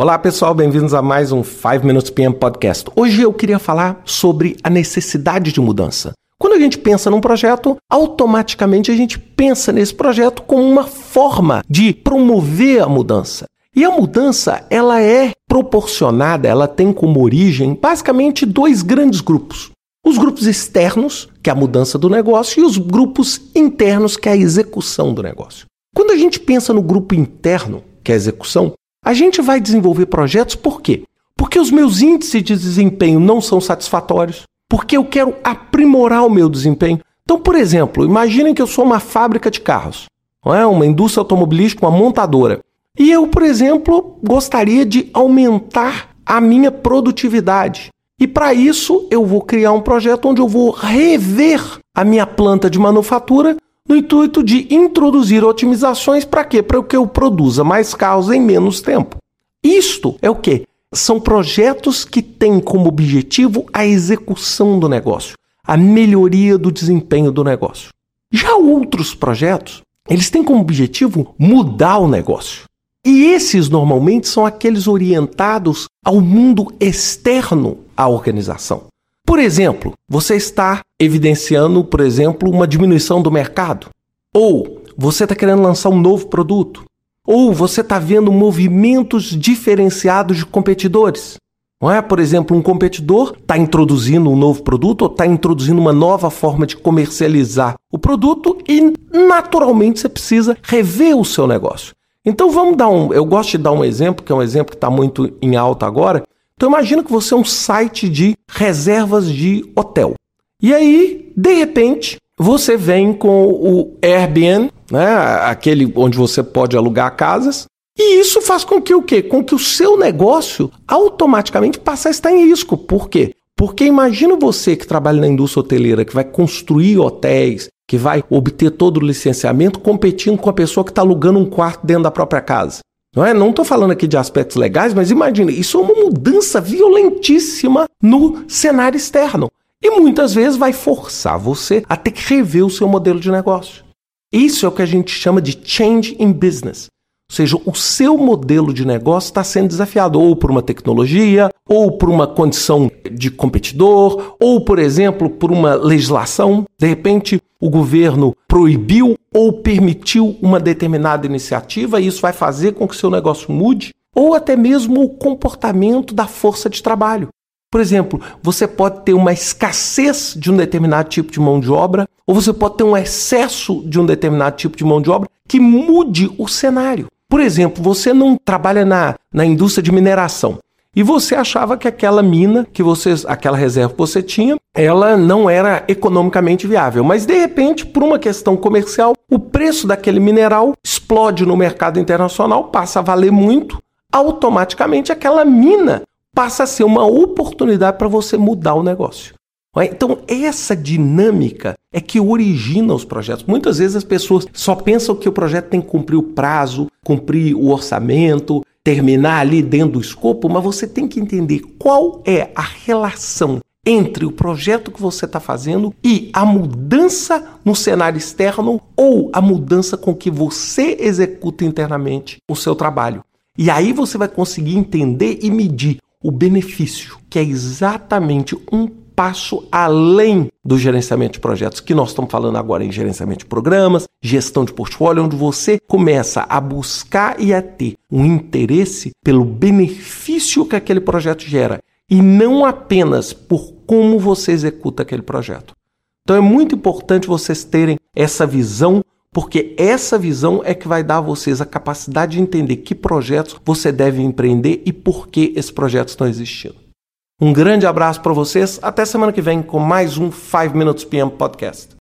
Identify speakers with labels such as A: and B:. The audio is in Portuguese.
A: Olá pessoal, bem-vindos a mais um 5 Minutes PM Podcast. Hoje eu queria falar sobre a necessidade de mudança. Quando a gente pensa num projeto, automaticamente a gente pensa nesse projeto como uma forma de promover a mudança. E a mudança, ela é proporcionada, ela tem como origem basicamente dois grandes grupos. Os grupos externos, que é a mudança do negócio, e os grupos internos, que é a execução do negócio. Quando a gente pensa no grupo interno, que é a execução, a gente vai desenvolver projetos por quê? Porque os meus índices de desempenho não são satisfatórios, porque eu quero aprimorar o meu desempenho. Então, por exemplo, imaginem que eu sou uma fábrica de carros, não é? uma indústria automobilística, uma montadora. E eu, por exemplo, gostaria de aumentar a minha produtividade. E para isso, eu vou criar um projeto onde eu vou rever a minha planta de manufatura no intuito de introduzir otimizações para quê? Para que eu produza mais carros em menos tempo. Isto é o que? São projetos que têm como objetivo a execução do negócio, a melhoria do desempenho do negócio. Já outros projetos, eles têm como objetivo mudar o negócio. E esses normalmente são aqueles orientados ao mundo externo à organização. Por exemplo, você está evidenciando, por exemplo, uma diminuição do mercado. Ou você está querendo lançar um novo produto. Ou você está vendo movimentos diferenciados de competidores. Não é? Por exemplo, um competidor está introduzindo um novo produto ou está introduzindo uma nova forma de comercializar o produto e, naturalmente, você precisa rever o seu negócio. Então vamos dar um. Eu gosto de dar um exemplo, que é um exemplo que está muito em alta agora, então imagina que você é um site de reservas de hotel. E aí, de repente, você vem com o Airbnb, né, aquele onde você pode alugar casas, e isso faz com que o quê? Com que o seu negócio automaticamente passe a estar em risco. Por quê? Porque imagina você que trabalha na indústria hoteleira, que vai construir hotéis, que vai obter todo o licenciamento, competindo com a pessoa que está alugando um quarto dentro da própria casa. Não é? Não estou falando aqui de aspectos legais, mas imagine, isso é uma mudança violentíssima no cenário externo. E muitas vezes vai forçar você a ter que rever o seu modelo de negócio. Isso é o que a gente chama de change in business. Ou seja, o seu modelo de negócio está sendo desafiado ou por uma tecnologia, ou por uma condição de competidor, ou, por exemplo, por uma legislação. De repente, o governo proibiu ou permitiu uma determinada iniciativa e isso vai fazer com que seu negócio mude, ou até mesmo o comportamento da força de trabalho. Por exemplo, você pode ter uma escassez de um determinado tipo de mão de obra, ou você pode ter um excesso de um determinado tipo de mão de obra que mude o cenário. Por exemplo, você não trabalha na, na indústria de mineração e você achava que aquela mina que você, aquela reserva que você tinha, ela não era economicamente viável. Mas de repente, por uma questão comercial, o preço daquele mineral explode no mercado internacional, passa a valer muito. Automaticamente, aquela mina passa a ser uma oportunidade para você mudar o negócio. Então, essa dinâmica é que origina os projetos. Muitas vezes as pessoas só pensam que o projeto tem que cumprir o prazo, cumprir o orçamento, terminar ali dentro do escopo, mas você tem que entender qual é a relação entre o projeto que você está fazendo e a mudança no cenário externo ou a mudança com que você executa internamente o seu trabalho. E aí você vai conseguir entender e medir o benefício, que é exatamente um passo além do gerenciamento de projetos, que nós estamos falando agora em gerenciamento de programas, gestão de portfólio, onde você começa a buscar e a ter um interesse pelo benefício que aquele projeto gera e não apenas por como você executa aquele projeto. Então é muito importante vocês terem essa visão, porque essa visão é que vai dar a vocês a capacidade de entender que projetos você deve empreender e por que esses projetos estão existindo. Um grande abraço para vocês. Até semana que vem com mais um 5 Minutes PM Podcast.